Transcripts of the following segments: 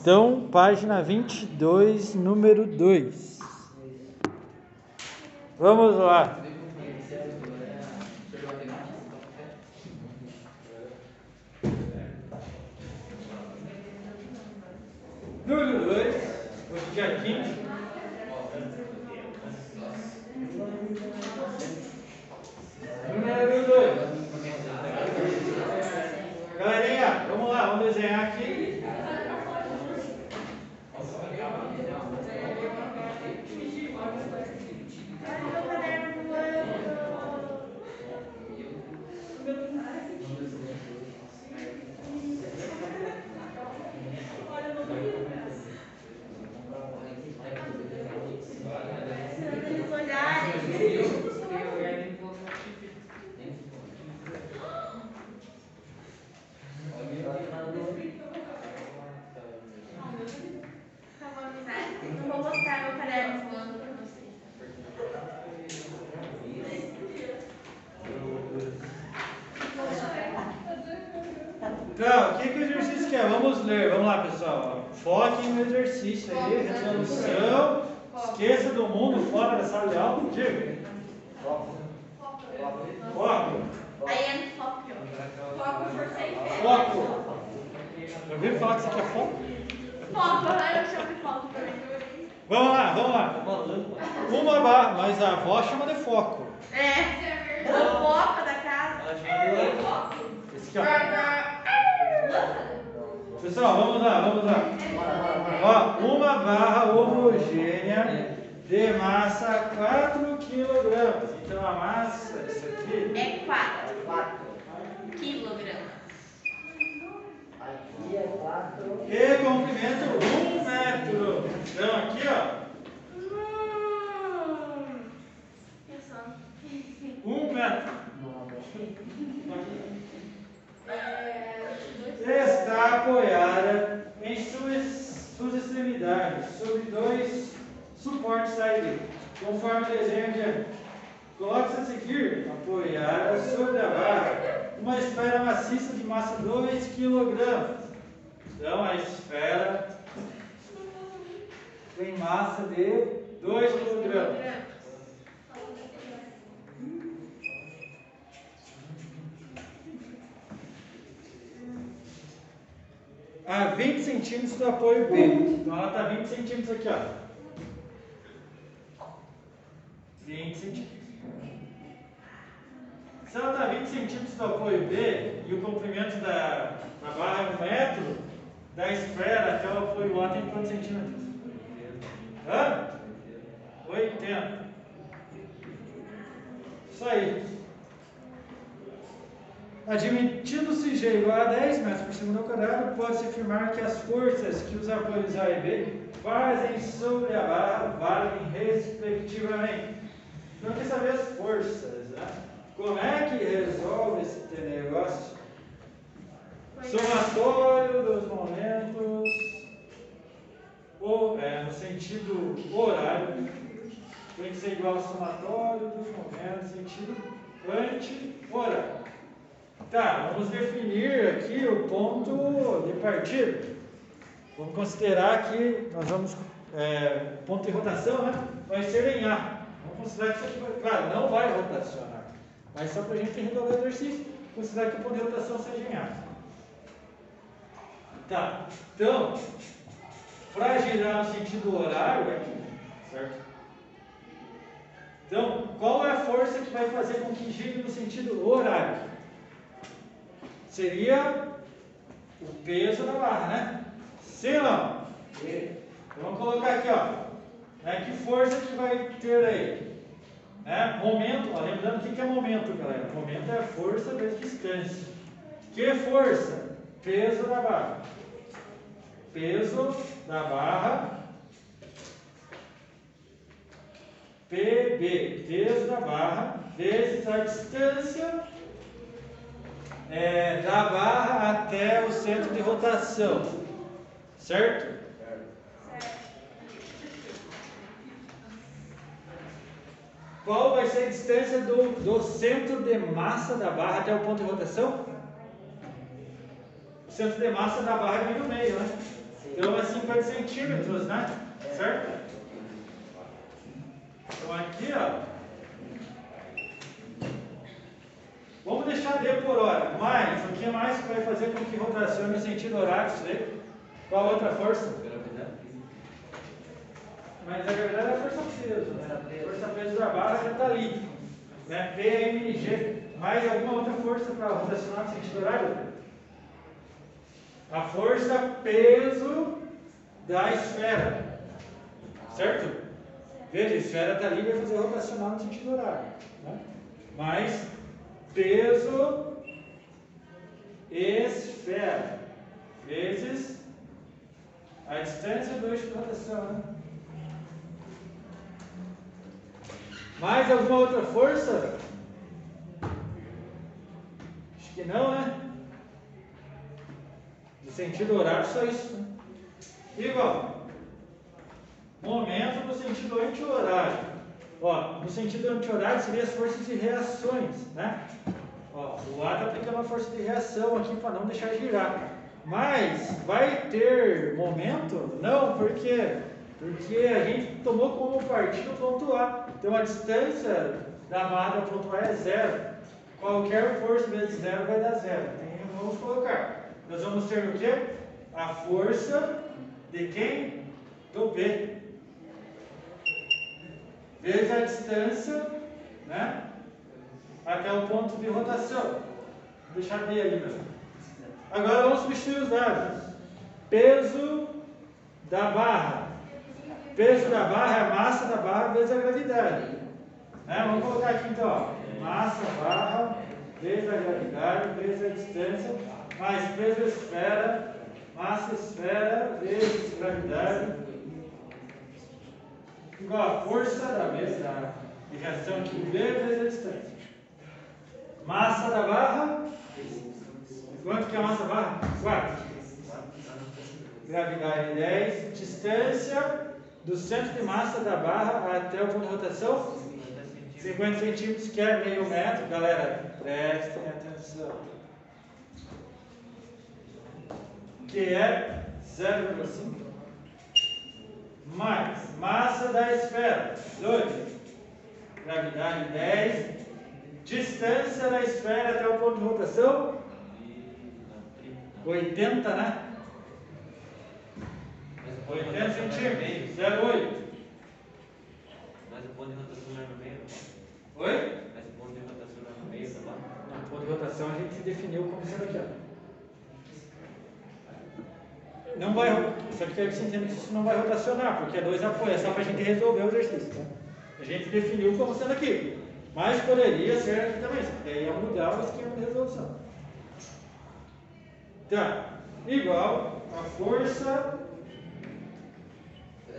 Então, página 22, número 2. Vamos lá. Número 2, hoje dia 15. Número 2. Galerinha, vamos lá, vamos desenhar aqui. Não vou mostrar meu caderno voando pra vocês. Então, o que, que o exercício quer? Vamos ler. Vamos lá, pessoal. Foquem no exercício aí, resolução. Esqueça do mundo fora da sala de aula. Diga. Foco. Aí é foco. Foco, força e fé. Foco. Eu ouvi falar que você quer foco? Foco, eu chamo de foco também. Vamos lá, vamos lá. Uma barra, mas a avó chama de foco. É, o foco da casa. Esse aqui, ó. Pessoal, vamos lá, vamos lá. Ó, uma barra homogênea de massa 4 kg. Então a massa, isso aqui, É 4 quilogramas. Aqui é 4. e comprimento 1 metro. Então aqui, ó, Pensando. 1 metro. É, Está apoiada em suas, suas extremidades sobre dois suportes aí, conforme o desenho de Coloque-se a seguir, apoiada sobre a barra, uma esfera maciça de massa 2 kg. Então a esfera tem massa de 2 kg. A 20 centímetros do apoio B. Então ela está 20 centímetros aqui, ó. 20 centímetros. Se ela está 20 centímetros do apoio B e o comprimento da, da barra é um metro, da esfera até o apoio A tem quantos centímetros? Hã? 80. Isso aí. Admitindo-se G igual a 10 metros por segundo ao quadrado, pode-se afirmar que as forças que os apoios A e B fazem sobre a barra valem respectivamente. Então, quer saber as forças, né? Como é que resolve esse negócio? Somatório dos momentos, ou, é, no sentido horário, tem que ser igual ao somatório dos momentos, sentido anti-horário. Tá, vamos definir aqui o ponto de partida. Vamos considerar que nós vamos, é, ponto de rotação, né? Vai ser em A. Vamos considerar que isso aqui, vai, claro, não vai rotacionar. Mas só para a gente resolver o exercício, considerar que o ponto de rotação seja em A. Tá, então, para girar no sentido horário é aqui, certo? Então, qual é a força que vai fazer com que gire no sentido horário? Seria o peso da barra, né? Sim não? Então, vamos colocar aqui, ó. Né? Que força que vai ter aí? Né? Momento, ó, lembrando o que que é momento, galera. Momento é força vezes distância. Que força? Peso da barra. Peso da barra. PB, peso da barra, vezes a distância é, da barra até o centro de rotação. Certo? Qual vai ser a distância do, do centro de massa da barra até o ponto de rotação? O centro de massa da barra é meio meio, né? Então é 50 centímetros, né? Certo? Então aqui, ó. Vamos deixar D por hora. Mais, o que mais vai fazer com que rotacione no sentido horário daí? Qual a outra força? Mas a gravidade é a força peso, né? A força peso da barra já está ali. Né? PMG. Mais alguma outra força para rotacionar no sentido horário? A força peso da esfera. Certo? Veja, a esfera está ali e vai fazer rotacionar no sentido horário. Né? Mais peso esfera vezes a distância do eixo de rotação. Né? Mais alguma outra força? Acho que não, né? No sentido horário, só isso. Né? Igual. Momento no sentido anti-horário. Ó, no sentido anti-horário seria as forças de reações, né? Ó, o A está aplicando uma força de reação aqui para não deixar girar. Mas vai ter momento? Não, por quê? Porque a gente tomou como partido o ponto A. Então a distância da barra do ponto A é zero. Qualquer força vezes zero vai dar zero. Então, vamos colocar. Nós vamos ter o quê? A força de quem? Do B. Vezes a distância, né? Até o ponto de rotação. Vou deixar B ali mesmo. Agora vamos substituir os dados. Peso da barra peso da barra é a massa da barra vezes a gravidade. Né? Vamos colocar aqui então, massa barra vezes a gravidade vezes a distância, mais peso esfera, massa esfera vezes gravidade, igual a força da reação aqui, V vezes a distância. Massa da barra, quanto que é a massa da barra? 4. Gravidade 10, distância do centro de massa da barra até o ponto de rotação? 50 centímetros, que é meio metro. Galera, prestem atenção. Que é 0,5 mais massa da esfera, 2. Gravidade 10. Distância da esfera até o ponto de rotação? 80, né? 80 centímetros, 0,8. Mas o ponto de rotação não é no meio, tá Oi? Mas o ponto de rotação não é no meio, tá bom? No ponto de rotação a gente definiu como sendo aqui, ó. Não vai, só que quero que você entenda que isso não vai rotacionar, porque é dois apoios, é só para a gente resolver o exercício. Tá? A gente definiu como sendo aqui, mas poderia ser aqui também, daí ia mudar o esquema de resolução. Tá, igual a força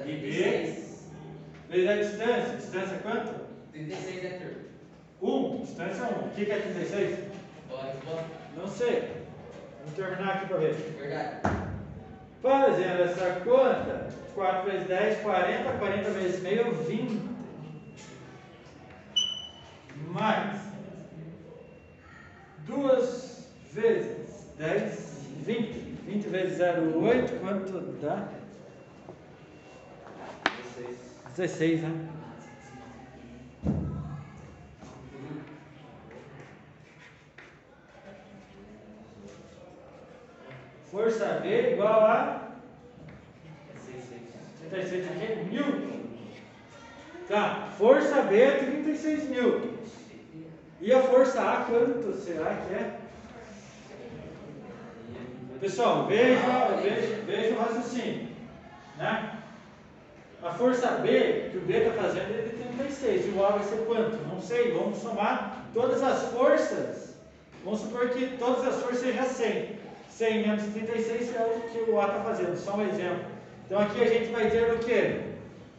e B vezes a distância. Distância é quanto? 36 é turno. 1. Distância 1. O que que é 36? Pode, pode. Não sei. Vamos terminar aqui para ver. Verdade. Fazendo essa conta, 4 vezes 10, 40. 40 vezes meio, 20. Mais 2 vezes 10, 20. 20 vezes 0, 8. Quanto dá? 16, né? Força B igual a 36 aqui, Newton. Tá, força B é 36 newtons. E a força A quanto será que é? Pessoal, veja, veja, veja o raciocínio. Né? A força B, que o B está fazendo, é de 36. E o A vai ser quanto? Não sei. Vamos somar todas as forças. Vamos supor que todas as forças sejam 100. 100 menos 36 é o que o A está fazendo. Só um exemplo. Então aqui a gente vai ter o quê?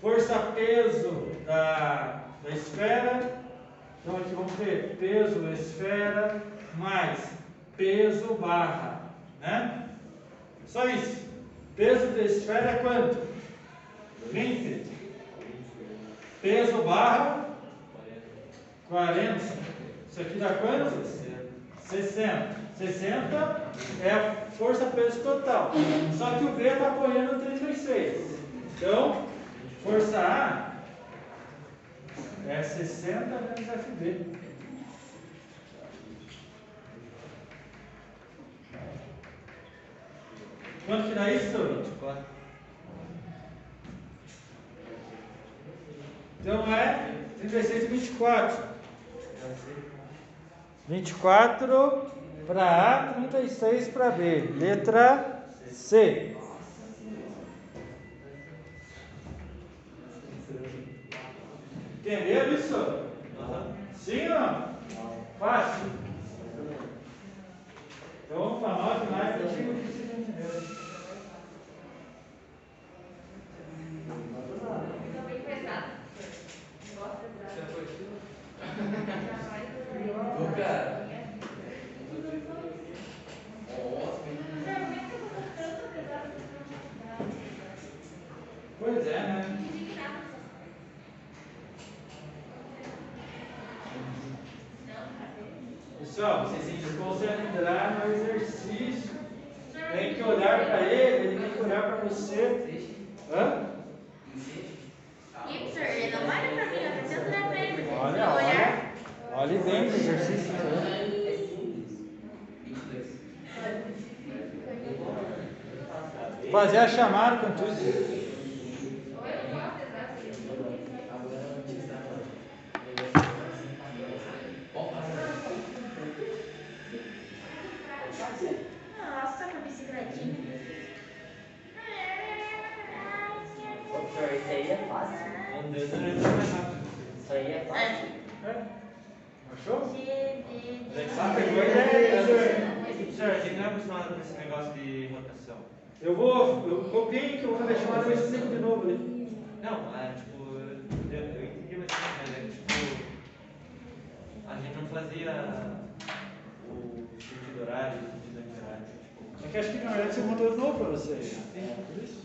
Força peso da, da esfera. Então aqui vamos ter peso esfera mais peso barra. Né? Só isso. Peso da esfera é quanto? 20. Peso barra 40. Isso aqui dá quanto? 60. 60 é a força peso total. Só que o B está apoiando 36. Então, força A é 60 menos FB. Quanto que dá isso? 24. Então é 36 e 24. 24 para A, 36 para B. Letra C. Entenderam isso? Sim ou não? Fácil. Então para nota mais digo que. Fica bem pesado. Gosta Você pesado. foi aquilo? Ô, cara. Pois é, né? Pessoal, vocês têm que se concentrar no exercício. Tem que olhar para ele, ele tem que olhar para você. Hã? Ipser, ele não olha pra mim, eu preciso olhar pra ele. mas Olha, se eu olha. olhar, Olhe bem o exercício. Fazer a chamada com tudo. Isso aí é é rápido. Isso aí é fácil. É. É? Achou? De, de, de... Ah, pegou a ideia, senhor. Senhor, a gente não é acostumado com esse negócio de rotação. Eu vou, eu copiei que eu vou fazer a chamada, eu explico de novo ali. Não, é tipo, eu, eu entendi mas é tipo, a gente não fazia o sentido horário o sentido anti-horário. Tipo, É que acho que na verdade você montou de novo para você. né? Por isso.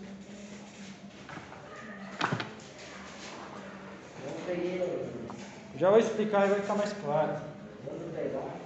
Vamos pegar. Já vou explicar e vai ficar mais claro. Vamos pegar.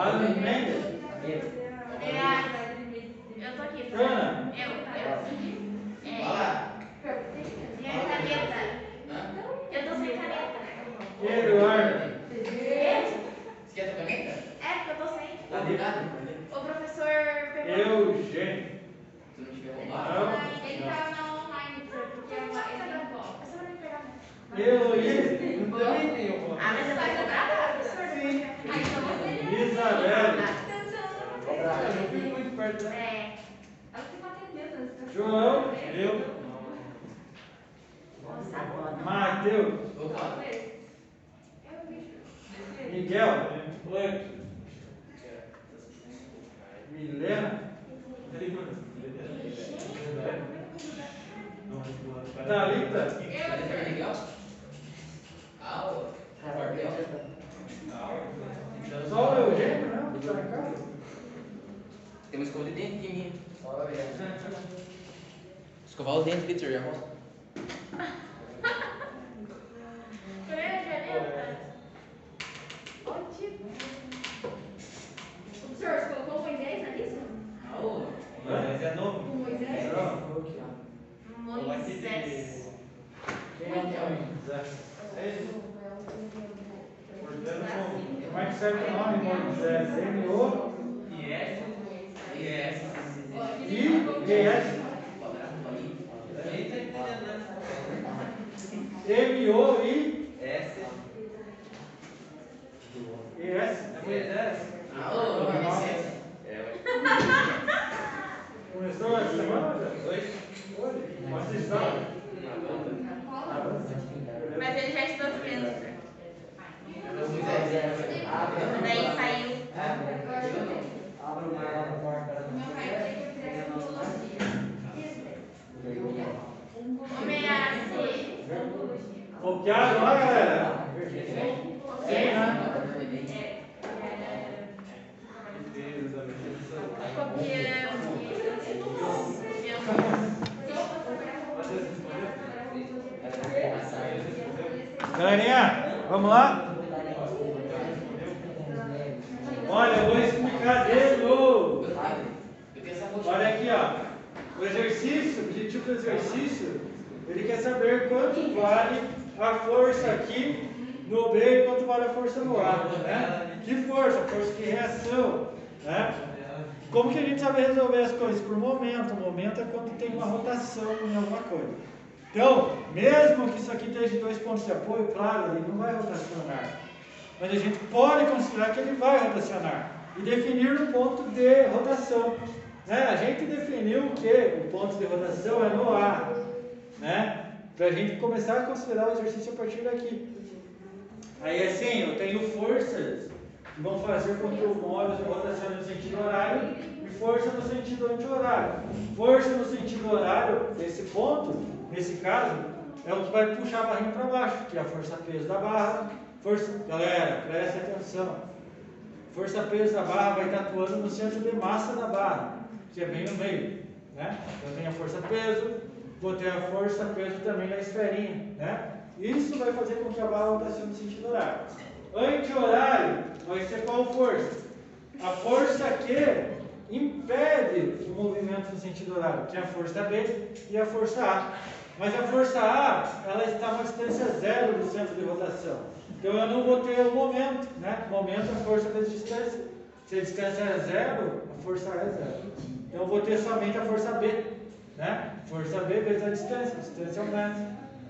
Amen. Moisés. o? Portanto, como é que serve o nome, Moisés? M-O S. E é. I G S. Quadrado ali. Ninguém entendendo nada. M-O-I S. e S. É Moisés? Ah, ô, licença. É, ué. Começou essa semana? Dois. Mas ele já estudou Spencer. Ah, Daí saiu. Homeace. Copiaram lá, galera? Vamos lá? Olha, eu vou explicar de novo. Olha aqui, ó. O exercício, o objetivo do exercício, ele quer saber quanto vale a força aqui no B e quanto vale a força no A, né? Que força? Força de reação, né? Como que a gente sabe resolver as coisas? Por momento. O momento é quando tem uma rotação em alguma coisa. Então, mesmo que isso aqui esteja dois pontos de apoio, claro, ele não vai rotacionar. Mas a gente pode considerar que ele vai rotacionar e definir o ponto de rotação. Né? A gente definiu que o ponto de rotação é no A, né? Para a gente começar a considerar o exercício a partir daqui. Aí assim, eu tenho forças que vão fazer com que o móvel rotacione no sentido horário e força no sentido anti-horário. Força no sentido horário, nesse ponto, nesse caso, é o que vai puxar a barrinha para baixo, que é a força-peso da barra. Força, galera, preste atenção. Força-peso da barra vai estar atuando no centro de massa da barra, que é bem no meio. Né? Eu tenho a força-peso, vou ter a força-peso também na esferinha. Né? Isso vai fazer com que a barra rotacione no sentido horário. Anti-horário vai ser qual força? A força que impede o movimento no sentido horário, que é a força B e a força A. Mas a força A, ela está a uma distância zero do centro de rotação. Então eu não vou ter o momento, né? O momento é a força vezes distância. Se a distância é zero, a força A é zero. Então eu vou ter somente a força B, né? Força B vezes a distância, a distância é um metro.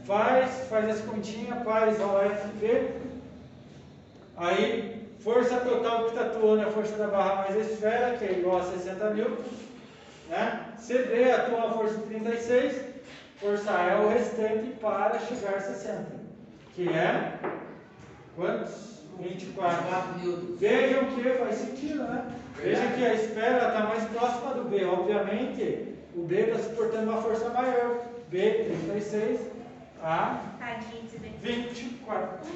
Faz, faz essa continha, faz OFB. Aí, força total que está atuando é a força da barra mais a esfera, que é igual a 60 newtons. Né? CD atua a força de 36, força A é o restante para chegar a 60, que é quantos? 24. Vejam que faz sentido, né? Vejam que a esfera está mais próxima do B. Obviamente, o B está suportando uma força maior. B, 36, A, Tadinho de dentro. 24.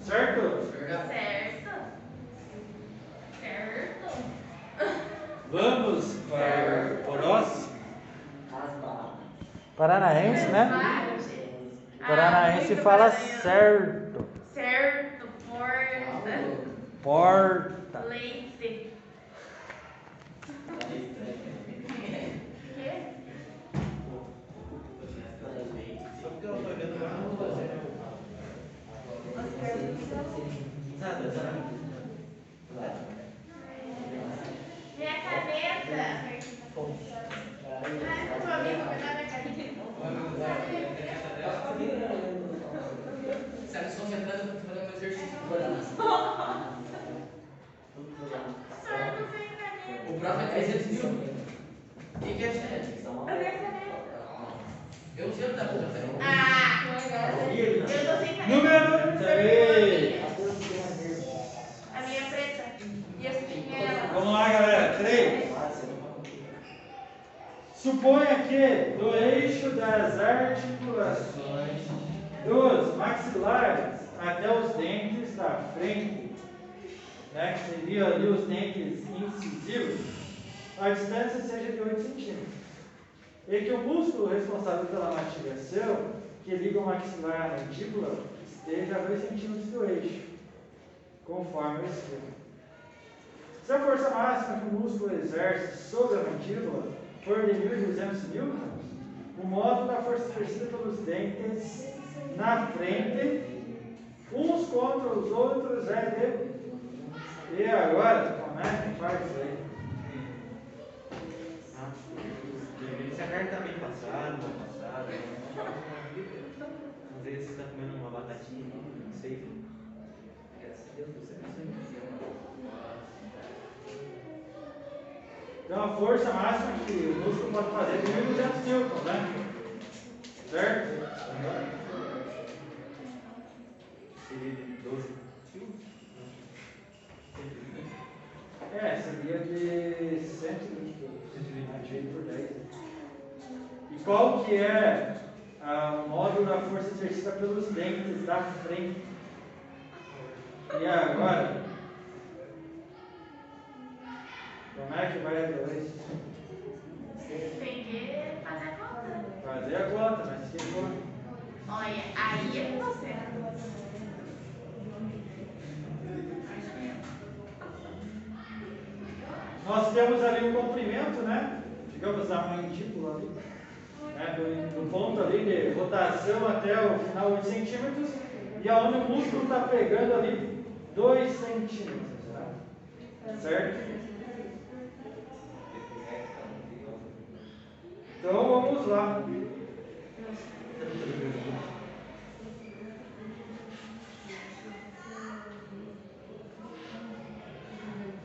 Certo? Certo. Certo. Vamos para o próximo. Paranaense, né? Paranaense fala certo. Certo, porta, Porta. leite. Quê? Só porque ela foi vendo lá no Nada, nada. Minha caneta. Ah, tua amiga vai dar minha caneta. Sabe, se concentrando para fazer um exercício. Sordo sem caneta. O próximo é 300 mil. Quem que é chefe? Eu tenho caneta. Eu não sei onde tá bom, Ah, eu tô sem caneta. Número 3. A minha é preta. E eu tinha ela. Vamos lá, galera. 3. Suponha que do eixo das articulações dos maxilares até os dentes da frente, né, que seria ali os dentes incisivos, a distância seja de 8 centímetros. E que o músculo responsável pela mastigação, que liga o maxilar à mandíbula, esteja a 2 centímetros do eixo, conforme o esquema. Se a força máxima que o músculo exerce sobre a mandíbula for de 1.200 newtons, o módulo da força exercida pelos dentes na frente, uns contra os outros, é de. E agora, como é que faz isso aí? Se a carta tá bem passada, mal passada. latim, não sei. Graças a Deus, você não entendeu. Então a força máxima que o músculo pode fazer é de 1.200 newtons, né? Certo? Seria de 12 quilos? É, seria de 120 quilos. 120 por 10. Qual que é o modo da força exercida pelos dentes da frente? E agora? Como é que vai a 2? Tem que fazer a conta. Fazer a conta, mas que conta? Olha, aí é com você. Nós temos ali um comprimento, né? Digamos a mandíbula ali. Né? Do, do ponto ali de rotação até o final 8 centímetros. E aonde o músculo está pegando ali 2 centímetros. Tá? Certo? Então vamos lá.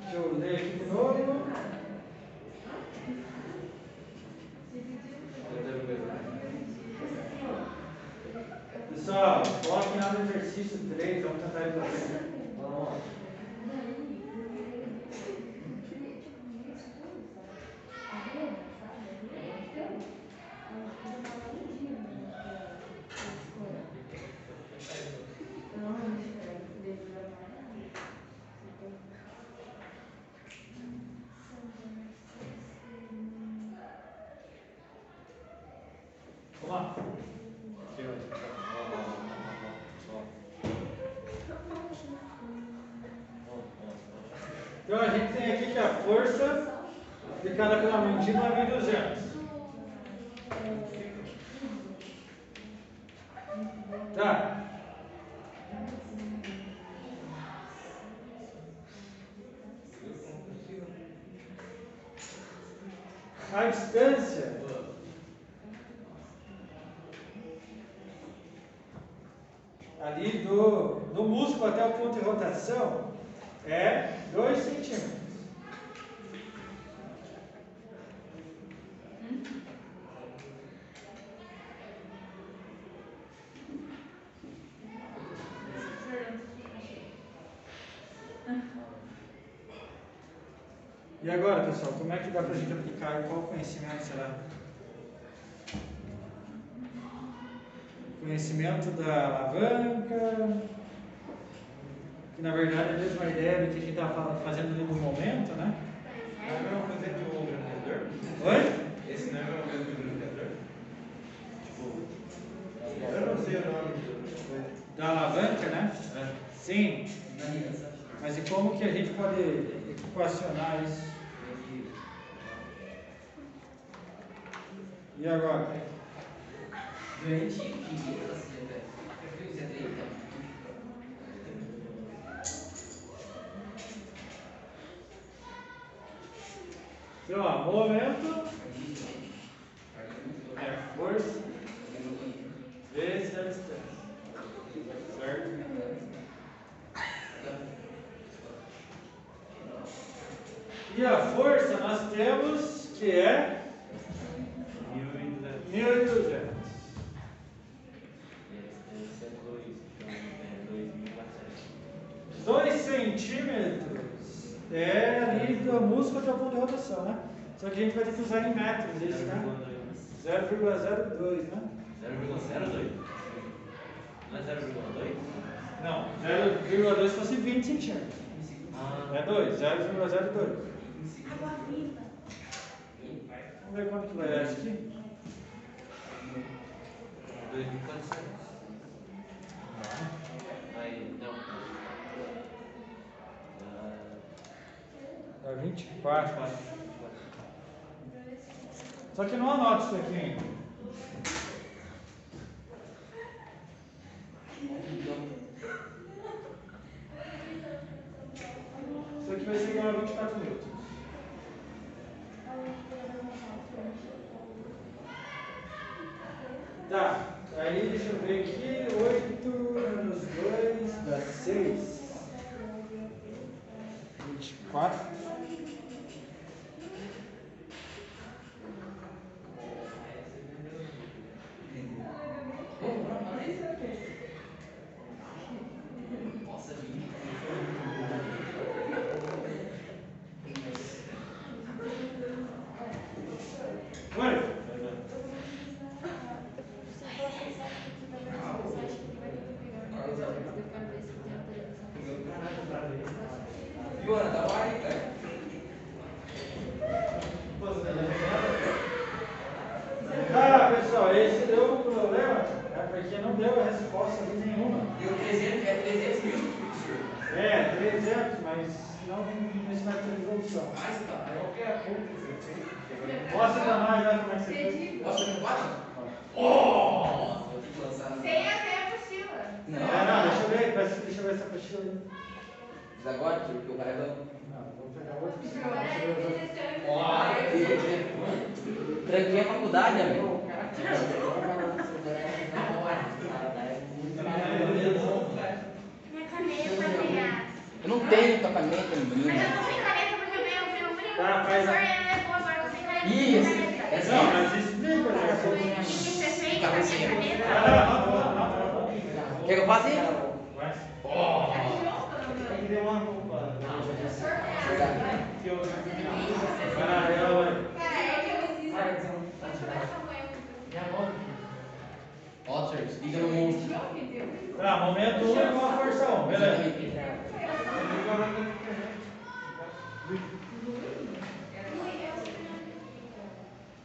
Deixa eu ler aqui de novo. Pessoal, coloque lá força aplicada pela mandíbula é 1200. Tá. A distância ali do, do músculo até o ponto de rotação é 2 centímetros. E agora, pessoal, como é que dá para a gente aplicar e qual conhecimento será? Conhecimento da alavanca, que na verdade é a mesma ideia do que a gente estava fazendo ali no momento, né? Não é a mesma coisa que o grandeador? Oi? Esse não é a mesma coisa que o? Tipo, eu não sei o nome do. Da alavanca, né? É. Sim. Mas e como que a gente pode equacionar isso? E agora? Você treina. Então, ó, movimento é força vezes a distância. Certo? E a força nós temos rotação, né? Só que a gente vai ter que usar em metros isso, né? 0,02, né? 0,02? Não é 0,2? Não, 0,2 fosse 20 centímetros. Ah, É 2, 0,02. Água viva. Vamos ver quanto que vai dar isso aqui. 2.400. É dá 24. Só que não anota isso aqui ainda. Isso aqui vai ser agora 24 minutos. Tá, aí deixa eu ver aqui. 8 menos 2 dá 6. 24. Aí. Mas agora, tio, porque o cara é bom. Não, vou pegar deixa é outra. Ó, que- Tranquei a faculdade, amigo. Eu não tenho tua caneta, Mas menino. eu tô sem caneta porque meu, primo, Tá, faz a- sem. Isso, sem essa Não, mas explica, né? Isso é feio, Tá a minha assim. caneta. Quer que eu faça isso? Vai. Oh! Ter uma roupa. Verdade. Que eu Vai lá, ela vai. Cara, é que eu preciso. Otters, liga no monstro. Tá, momento 1 um, é igual a força 1, beleza.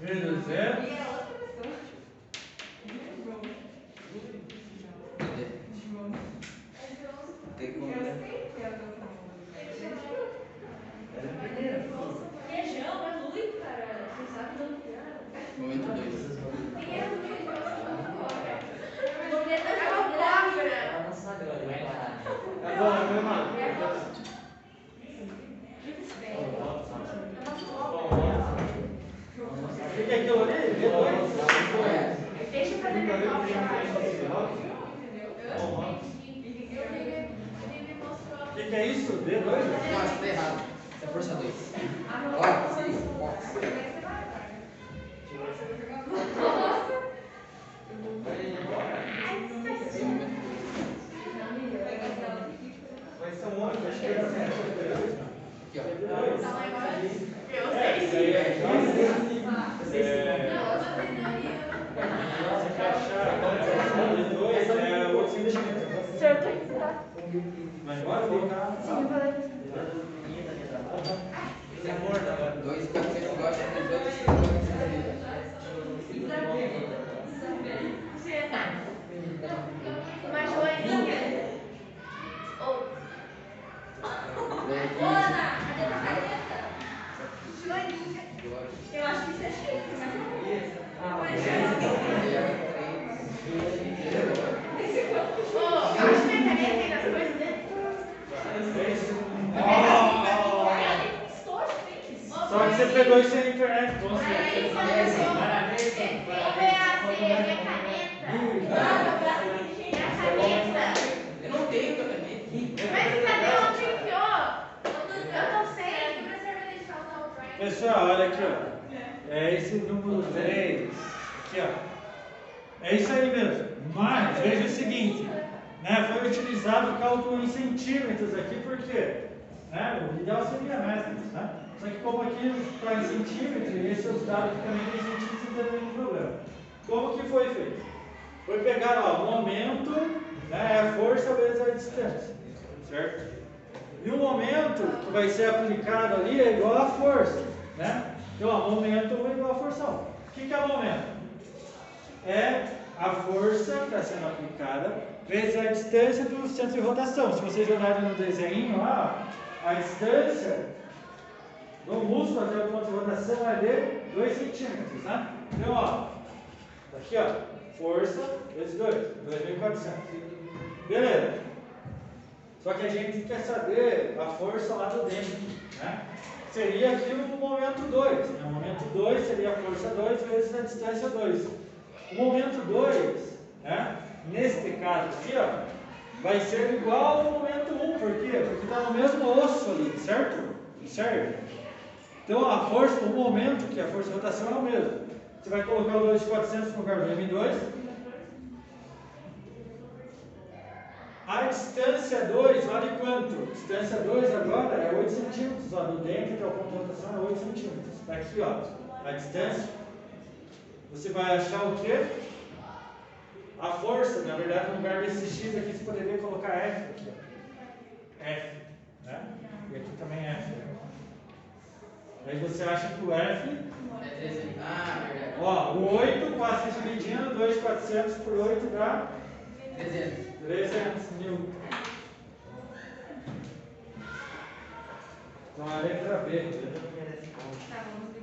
Menos zero. Tem como- Feijão, é muito, cara. Você sabe do que é. Momento 2. Momento da cobra. Agora, meu irmão. O que que é aquilo ali? D2. Deixa eu fazer minha cópia. O que que é isso? D2? Não, acho que tá errado. É força 2. Ó, sim, box. Esse é o momento 2. Vai ser um outro, acho que é Aqui, ó. É, isso aí é Se encaixar D2 é 8 centímetros. Vai embora, vou colocar. Esse é morto agora. 2 e 400 igual a 18, 18. Uma joaninha. Ou. Daí Ana, cadê tua caneta? Joaninha. 15. Eu acho que isso é chique, mas não é. Não é chique. Ô, eu acho que minha caneta tem as coisas dentro. Só que você pegou isso aí na internet, com Aí, certeza. quando eu sou- Ô, Beatriz, minha caneta. Minha caneta. Eu não tenho tua caneta. Mas cadê onde enfiou? Eu não sei. Pessoal, olha aqui, ó. É esse número 3. Aqui, ó. É isso aí mesmo. Mas veja o seguinte, né? Foi utilizado o cálculo em centímetros aqui, por quê? Né? O ideal seria metros, né? Só em centímetros, e esses os dados que também centímetros, não tem nenhum problema. Como que foi feito? Foi pegar, o momento, né? É a força vezes a distância, certo? E o momento que vai ser aplicado ali é igual à força, né? Então, ó, momento é igual à força 1. O que, que é momento? É a força que está sendo aplicada vezes a distância do centro de rotação. Se vocês olharem no desenho lá, a distância do músculo até o ponto de rotação é de 2 centímetros, né? Então, ó, tá aqui, ó, força vezes 2, 2.400. Beleza. Só que a gente quer saber a força lá do dentro, né? Seria aqui o momento 2. Né? O momento 2 seria a força 2 vezes a distância 2. O momento 2, né? neste caso aqui, ó, vai ser igual ao momento 1. Um. Por quê? Porque está no mesmo osso ali, certo? Certo? Então a força, o momento, que é a força de rotação, é o mesmo. Você vai colocar o 2 de 400 no lugar do M2. A distância 2 vale quanto? Distância 2 agora é 8 centímetros. Ó, do dentro até o ponto de rotação é 8 centímetros. Está aqui, ó, a distância. Você vai achar o quê? A força, na verdade, no lugar desse X aqui, você poderia colocar F aqui, ó. F, né? E aqui também F. né? Aí você acha que o F, É 300. Ah, verdade. ó, o 8 passa dividindo 2,400 por 8 dá 300. 300 mil. Então a letra B. Tá, vamos ver.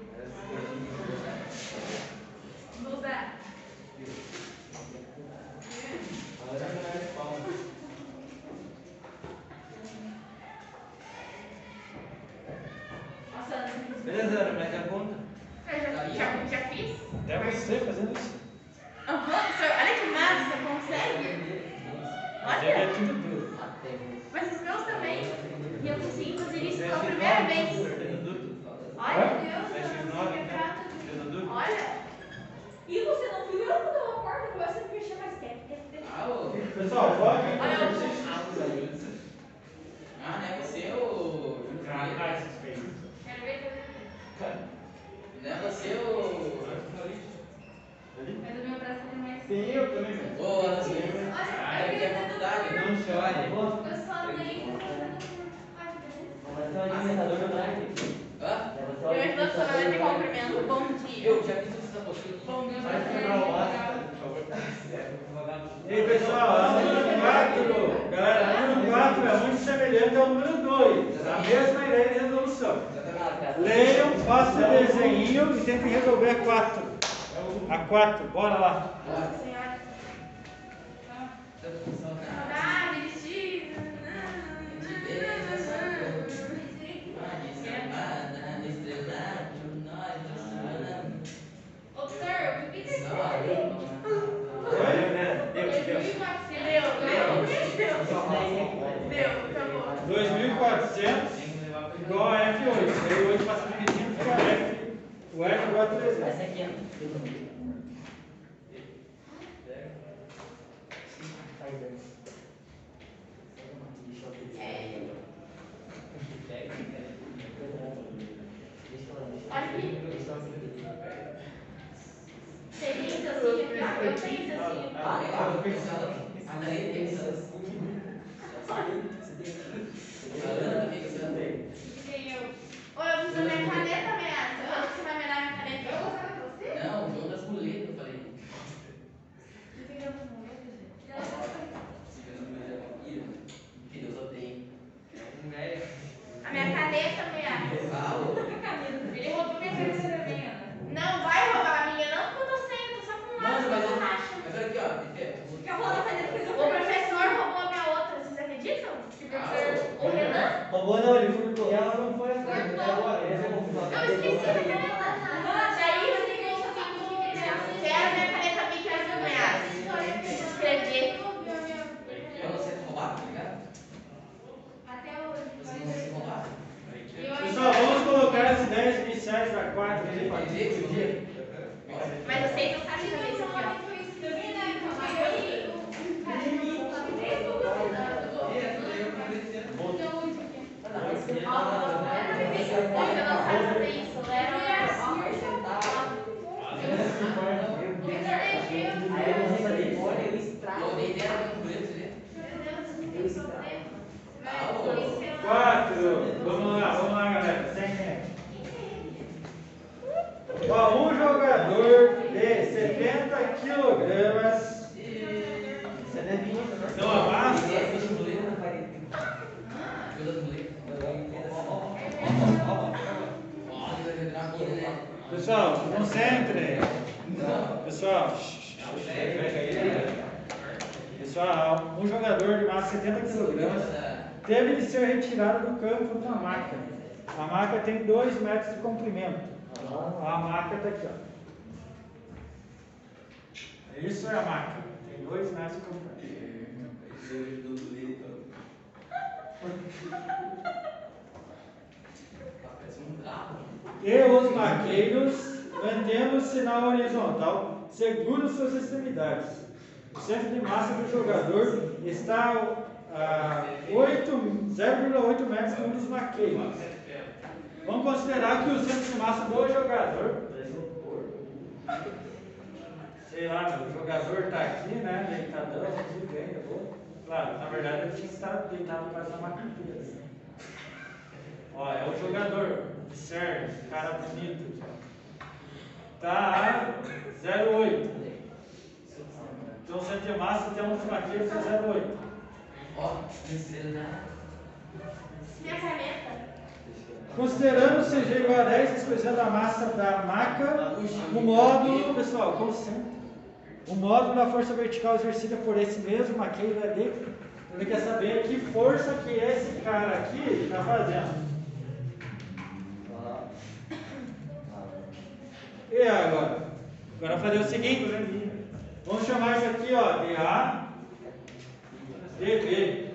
Vamos dar. Nossa, Ana, Beleza, Ana, mete a conta. eu já, já, já fiz? É você fazendo isso. Aham, senhor, olha que massa, você consegue? É Olha, tudo duro. mas os meus também. E eu consegui fazer isso pela primeira vez. Olha, Deus, eu não consegui né? quebrar tudo. Fez a dúvida? Olha. E você não viu eu quando eu a porta, eu sempre fechei mais tempo. Pessoal, pode Olha, eu-. Ah, não é você, ô. Ah, esses feios. Quero ver fazer. Não é você, ô. Mas o meu braço tem mais. Sim, eu também, Ana Silva. Olha, Ah, eu queria é tudo. Não chore. Eu só nem. Mas é o alimentador do Nike. Hã? Eu estou falando de cumprimento. Bom dia. Eu já fiz essa postura. Bom, meu Vai quebrar o laço, por favor. E aí, pessoal, a número 4, galera, a número 4 é muito semelhante ao número 2. A mesma ideia de resolução. Leiam, façam o desenho e tentem resolver a 4. A 4, bora lá. Tem pensando. A Ana também pensando. Fiquei eu. Ô, eu preciso da minha caneta, Amen. Pessoal, concentre. Pessoal, pessoal, um jogador de massa 70 quilogramas teve de ser retirado do campo numa maca. A maca tem 2 metros de comprimento. A maca está aqui, ó. Isso é a maca. Tem 2 metros de comprimento. E os maqueiros, mantendo-se na horizontal, seguram suas extremidades. O centro de massa do jogador está a 8 0,8 metros um dos maqueiros. Vamos considerar que o centro de massa do jogador, sei lá, o jogador está aqui, né, deitadão, tudo bem, eu vou. Claro, na verdade ele tinha que estar deitado por causa da? Ó, é o jogador, observe, cara bonito. Tá a 0,8. Então centro de massa tem uma fraqueza de 0,8. Ó, né? Minha caneta. Considerando CG igual a 10, desprezando a massa da maca, o módulo, pessoal, concentra. O módulo da força vertical exercida por esse mesmo maqueiro é de. Ele quer saber que força que esse cara aqui está fazendo. E agora? Agora vamos fazer o seguinte. Vamos chamar isso aqui, ó, de A, DB.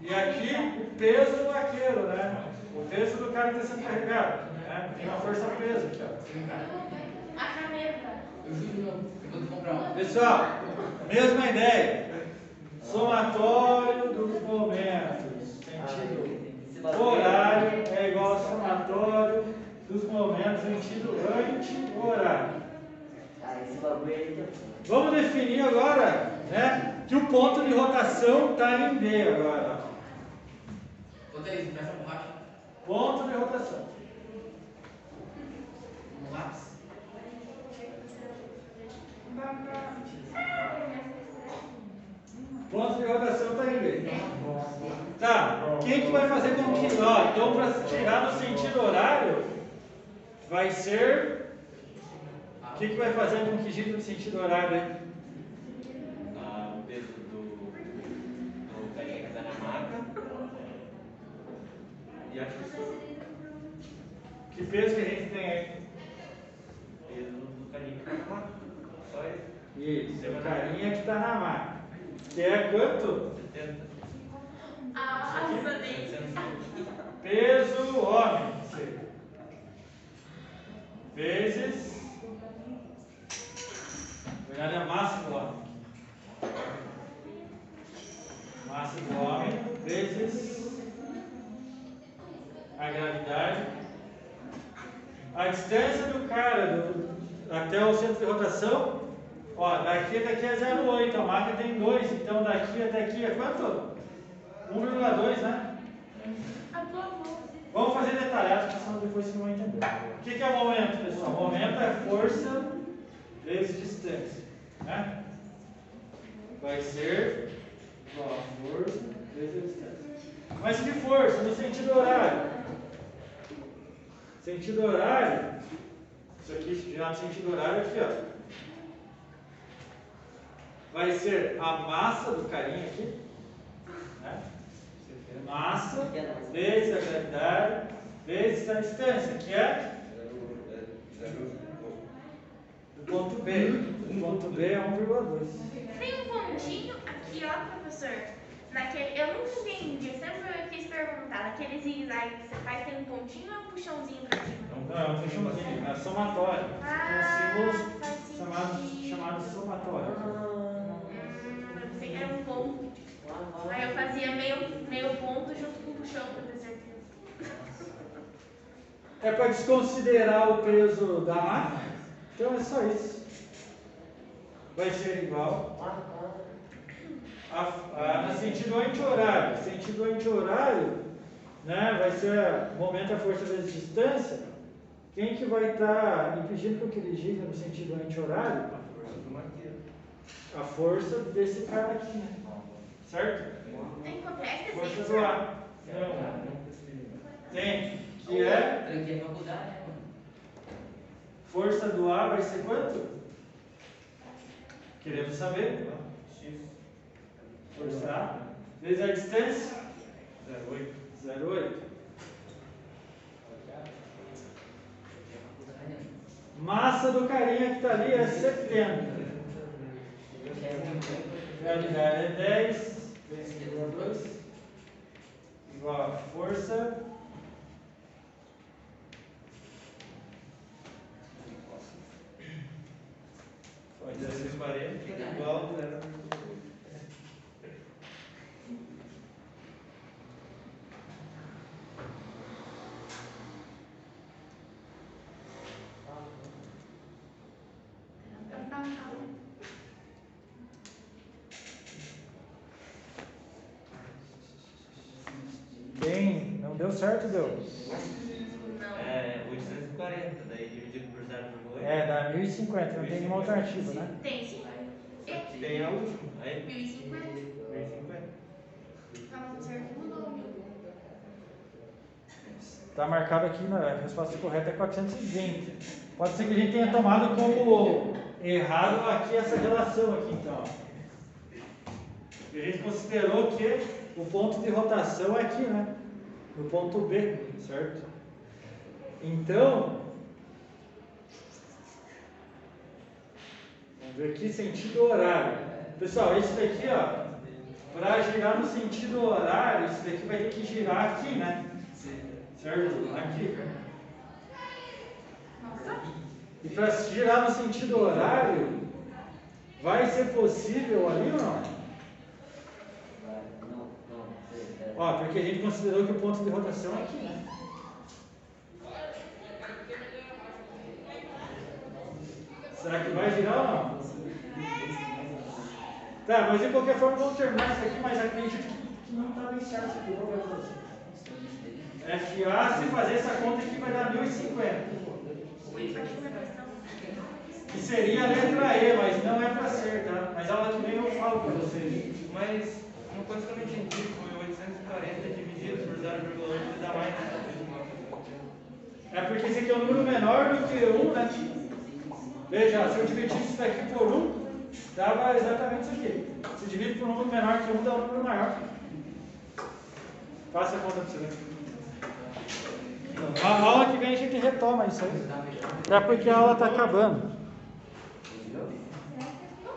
E aqui o peso do vaqueiro, né? O peso do cara que está sendo carregado. Né? Tem uma força peso aqui, ó. A caneta. Eu juro, eu vou te comprar. Pessoal, mesma ideia. Somatório dos momentos. Sentido horário é igual ao somatório dos momentos sentido anti-horário. Aí que Vamos definir agora né, que o ponto de rotação está em B agora. Ponto de rotação. Um lápis. Ponto de rotação está em B. Tá, quem que vai fazer com que. Ó, então, para chegar no sentido horário, vai ser. O que, que vai fazer com que gire no sentido horário aí? Ah, o peso do, do carinha que tá na maca. E acho que Que peso que a gente tem aí? o peso do carinha que tá na maca. Só esse. Isso, o carinha que está na maca. Que é quanto? 70. Ah, nossa, nem. 700. Peso homem. Vezes. Na verdade, é a massa do homem. Massa do homem vezes a gravidade. A distância do cara do- até o centro de rotação, ó, daqui até aqui é 0,8, a máquina tem 2, então daqui até aqui é quanto? 1,2, né? A tua. Vamos fazer detalhado, senão depois você não vai entender. O que, que é o momento, pessoal? O momento é força vezes distância. Né? Vai ser a força vezes distância. Mas que força? No sentido horário. Sentido horário. Isso aqui já no sentido horário aqui, ó. Vai ser a massa do carinha aqui. Né? Massa vezes a gravidade vezes a distância, que é do ponto B. O ponto B é 1,2. Tem um pontinho aqui, ó, professor. Naquele, eu nunca entendi, eu sempre quis perguntar. Naquele zigue-zague que você faz, tem um pontinho ou é um puxãozinho pra cima? Não, é um puxãozinho, é somatório. Ah, São faz símbolos chamados, sentido. chamados somatórios. Hum, eu pensei que era um ponto. Aí eu fazia meio, meio ponto junto com o puxão pra ter certeza. É para desconsiderar o peso da máquina. Então é só isso. Vai ser igual a, a, no sentido anti-horário. Sentido anti-horário, né, vai ser momento a força vezes distância. Quem que vai estar impedindo com que ele gire no sentido anti-horário? A força do maqueiro. A força desse cara aqui, né? Certo? Tem que comprar esse Força desenho, do senhor? ar. Tem, que é Tranquei a faculdade, né, força do ar vai ser quanto? Queremos saber. X. Força A vezes a distância, 08. 0,8. Massa do carinha que está ali é 70. Gravidade é 10 vezes 2 igual a força Pode ser 40, igual a zero. Bem, não deu certo, deu? É 840, daí dividido por 0,8. É, dá 1050, não tem nenhuma alternativa, né? Tem sim. tem a última. Aí, 1050. 1050. Tá muito certo, mudou. Está marcado aqui, na a resposta correta é 420. Pode ser que a gente tenha tomado como errado aqui essa relação aqui, então. A gente considerou que o ponto de rotação é aqui, né? No ponto B, certo? Então, vamos ver aqui sentido horário. Pessoal, esse daqui, ó, para girar no sentido horário, esse daqui vai ter que girar aqui, né? Certo? Aqui. E para girar no sentido horário, vai ser possível ali ou não? Vai, Não, não, sei, é. Ó, porque a gente considerou que o ponto de rotação é aqui, né? Será que vai girar ou não? Tá, mas de qualquer forma vamos terminar isso aqui, mas acredito que não está bem certo isso aqui. Qual que é a solução? FA, se fazer essa conta aqui vai dar 1050. Que seria a letra E, mas não é para ser, tá? Mas aula que vem eu falo para vocês. Mas uma coisa que eu não entendi foi 840 dividido por 0,8 dá mais. É porque esse aqui é um número menor do que 1, né? Veja, se eu dividisse isso daqui por 1, dava exatamente isso aqui. Se divide por um número menor que 1, dá um número maior. Faça a conta para você ver. A aula que vem a gente retoma isso aí. É porque a aula está acabando.